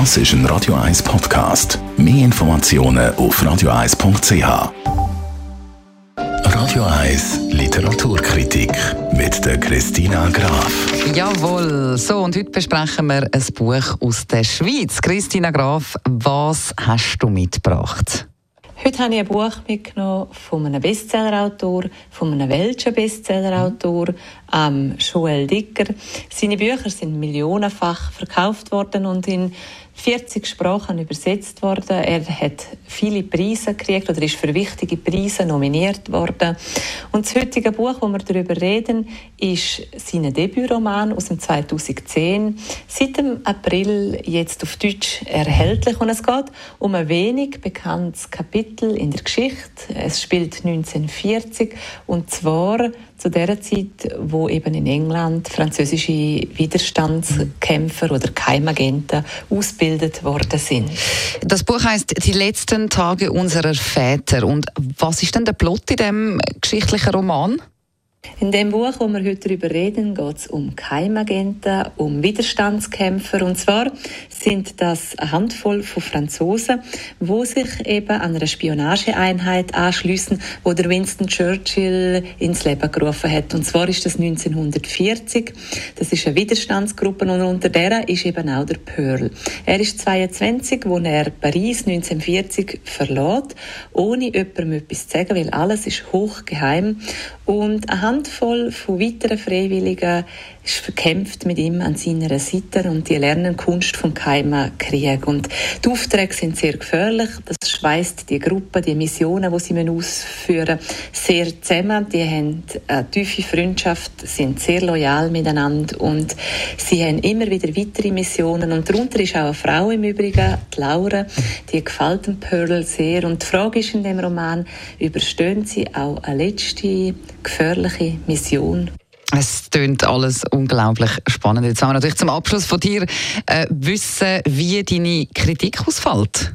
Das ist ein Radio 1 Podcast. Mehr Informationen auf radio1.ch. Radio 1 Literaturkritik mit der Christina Graf. Jawohl, so und heute besprechen wir ein Buch aus der Schweiz. Christina Graf, was hast du mitgebracht? Heute habe ich ein Buch mitgenommen von einem Bestsellerautor, von einem welschen Bestsellerautor, ähm, Joel Dicker. Seine Bücher sind millionenfach verkauft worden und in 40 Sprachen übersetzt worden. Er hat viele Preise gekriegt oder ist für wichtige Preise nominiert worden. Und das heutige Buch, wo wir darüber reden, ist sein Debütroman aus dem 2010. Seit dem April jetzt auf Deutsch erhältlich und es geht um ein wenig bekanntes Kapitel in der Geschichte. Es spielt 1940 und zwar zu der Zeit, wo eben in England französische Widerstandskämpfer oder Keimagenten ausgebildet worden sind. Das Buch heißt Die letzten Tage unserer Väter. Und was ist denn der Plot in dem geschichtlichen Roman? In dem Buch, wo wir heute darüber reden, geht es um Keimagenten, um Widerstandskämpfer. Und zwar sind das eine Handvoll von Franzosen, wo sich eben an einer Spionageeinheit anschließen, wo der Winston Churchill ins Leben gerufen hat. Und zwar ist das 1940. Das ist eine Widerstandsgruppe und unter der ist eben auch der Pearl. Er ist 22, wo er Paris 1940 verlässt, ohne jemandem etwas zu sagen, weil alles ist hochgeheim. Und eine Handvoll von weiteren Freiwilligen ist verkämpft mit ihm an seiner Seite und die lernen Kunst vom Keimen Krieg. Und die Aufträge sind sehr gefährlich. Das schweißt die Gruppe, die Missionen, die sie ausführen, sehr zusammen. Die haben eine tiefe Freundschaft, sind sehr loyal miteinander und sie haben immer wieder weitere Missionen. Und darunter ist auch eine Frau im Übrigen, die Laura, die gefällt dem Pearl sehr. Und die Frage ist in dem Roman, überstehen sie auch eine letzte gefährliche Mission? Es klingt alles unglaublich spannend. Jetzt wollen wir natürlich zum Abschluss von dir äh, wissen, wie deine Kritik ausfällt.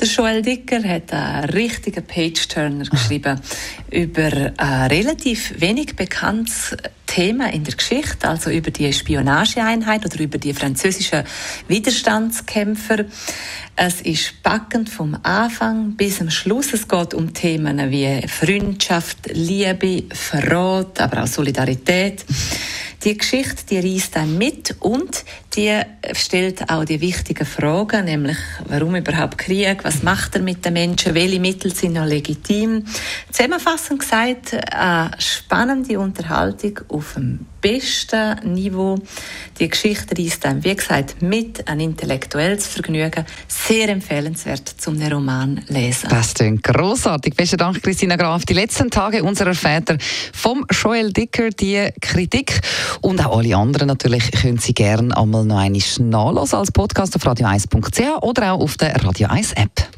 Der Joel Dicker hat einen richtigen Page-Turner geschrieben über ein relativ wenig bekanntes Thema in der Geschichte, also über die Spionageeinheit oder über die französischen Widerstandskämpfer. Es ist packend vom Anfang bis zum Schluss. Es geht um Themen wie Freundschaft, Liebe, Verrat, aber auch Solidarität. Die Geschichte, die reist dann mit und die stellt auch die wichtigen Fragen, nämlich warum überhaupt Krieg, was macht er mit den Menschen, welche Mittel sind noch legitim. Zusammenfassend gesagt, eine spannende Unterhaltung auf dem besten Niveau. Die Geschichte reist dann, wie gesagt, mit ein intellektuelles Vergnügen. Sehr empfehlenswert zum Roman lesen. Das klingt grossartig. Besten Dank, Christina Graf. Die letzten Tage unserer Väter vom Joel Dicker, die Kritik. Und auch alle anderen natürlich können Sie gerne einmal noch einmal nachlesen als Podcast auf radio1.ch oder auch auf der Radio 1 App.